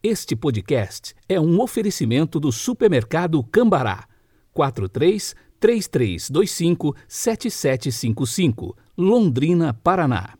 Este podcast é um oferecimento do supermercado Cambará. 43 3325 7755, Londrina, Paraná.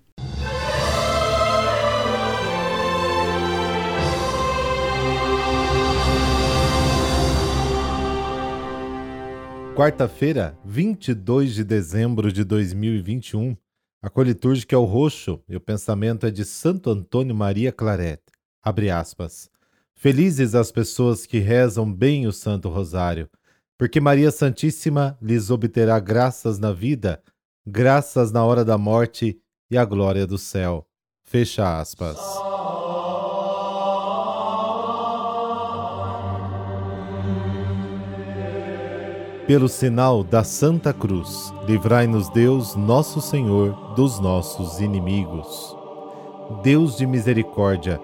Quarta-feira, 22 de dezembro de 2021. A cor litúrgica é o roxo e o pensamento é de Santo Antônio Maria Claret. Abre aspas. Felizes as pessoas que rezam bem o Santo Rosário, porque Maria Santíssima lhes obterá graças na vida, graças na hora da morte e a glória do céu. Fecha aspas. Pelo sinal da Santa Cruz, livrai-nos Deus, nosso Senhor, dos nossos inimigos. Deus de misericórdia,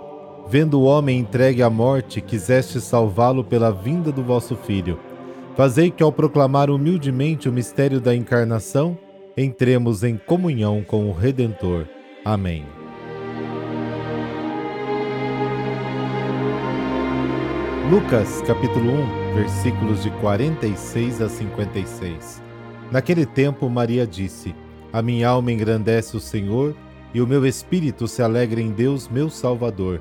vendo o homem entregue à morte, quiseste salvá-lo pela vinda do vosso Filho. Fazei que, ao proclamar humildemente o mistério da encarnação, entremos em comunhão com o Redentor. Amém. Lucas capítulo 1, versículos de 46 a 56. Naquele tempo Maria disse: A minha alma engrandece o Senhor, e o meu espírito se alegra em Deus, meu Salvador,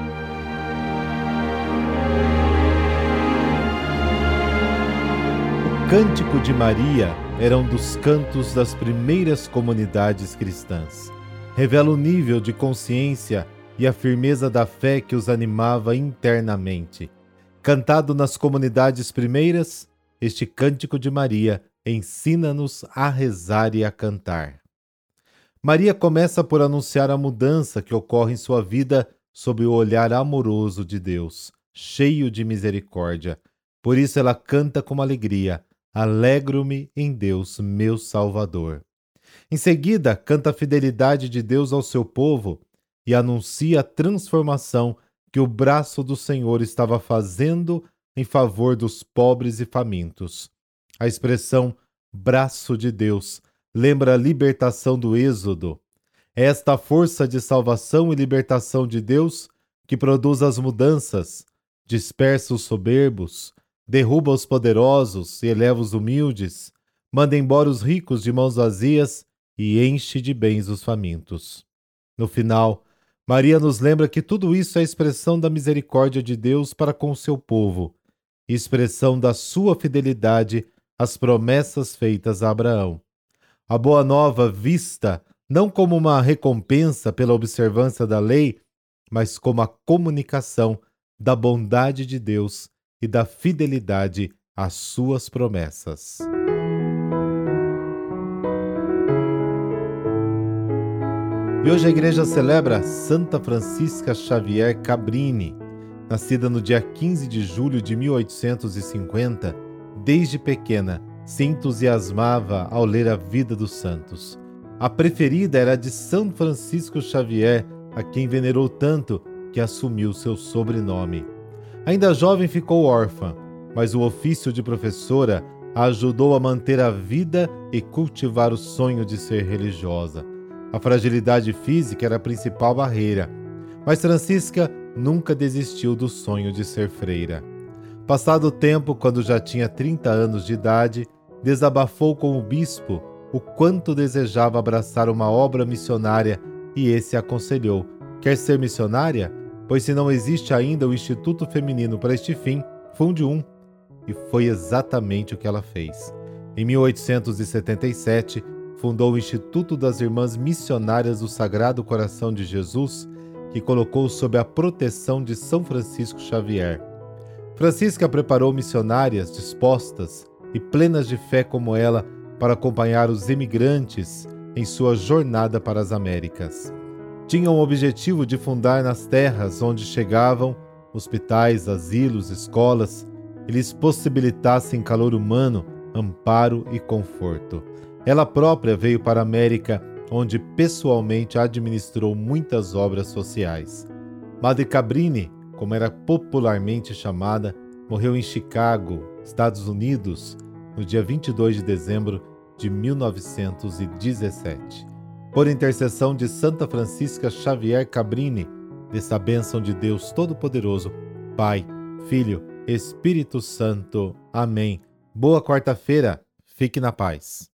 Cântico de Maria era um dos cantos das primeiras comunidades cristãs. Revela o nível de consciência e a firmeza da fé que os animava internamente. Cantado nas comunidades primeiras, este Cântico de Maria ensina-nos a rezar e a cantar. Maria começa por anunciar a mudança que ocorre em sua vida sob o olhar amoroso de Deus, cheio de misericórdia. Por isso ela canta com alegria: Alegro-me em Deus, meu Salvador. Em seguida, canta a fidelidade de Deus ao seu povo e anuncia a transformação que o braço do Senhor estava fazendo em favor dos pobres e famintos. A expressão braço de Deus lembra a libertação do Êxodo. É esta força de salvação e libertação de Deus que produz as mudanças, dispersa os soberbos, derruba os poderosos e eleva os humildes, manda embora os ricos de mãos vazias e enche de bens os famintos. No final, Maria nos lembra que tudo isso é expressão da misericórdia de Deus para com o seu povo, expressão da sua fidelidade as promessas feitas a Abraão. A boa nova vista não como uma recompensa pela observância da lei, mas como a comunicação da bondade de Deus e da fidelidade às suas promessas. E hoje a igreja celebra Santa Francisca Xavier Cabrini, nascida no dia 15 de julho de 1850 desde pequena, se entusiasmava ao ler a vida dos santos. A preferida era a de São Francisco Xavier, a quem venerou tanto que assumiu seu sobrenome. Ainda jovem ficou órfã, mas o ofício de professora a ajudou a manter a vida e cultivar o sonho de ser religiosa. A fragilidade física era a principal barreira, mas Francisca nunca desistiu do sonho de ser freira. Passado o tempo, quando já tinha 30 anos de idade, desabafou com o bispo o quanto desejava abraçar uma obra missionária e esse aconselhou: Quer ser missionária? Pois se não existe ainda o Instituto Feminino para este fim, funde um. E foi exatamente o que ela fez. Em 1877, fundou o Instituto das Irmãs Missionárias do Sagrado Coração de Jesus, que colocou sob a proteção de São Francisco Xavier. Francisca preparou missionárias dispostas e plenas de fé como ela para acompanhar os emigrantes em sua jornada para as Américas. Tinham o objetivo de fundar nas terras onde chegavam hospitais, asilos, escolas e lhes possibilitassem calor humano, amparo e conforto. Ela própria veio para a América, onde pessoalmente administrou muitas obras sociais. Madre Cabrini, como era popularmente chamada, morreu em Chicago, Estados Unidos, no dia 22 de dezembro de 1917. Por intercessão de Santa Francisca Xavier Cabrini, dessa bênção de Deus Todo-Poderoso, Pai, Filho, Espírito Santo. Amém. Boa quarta-feira. Fique na paz.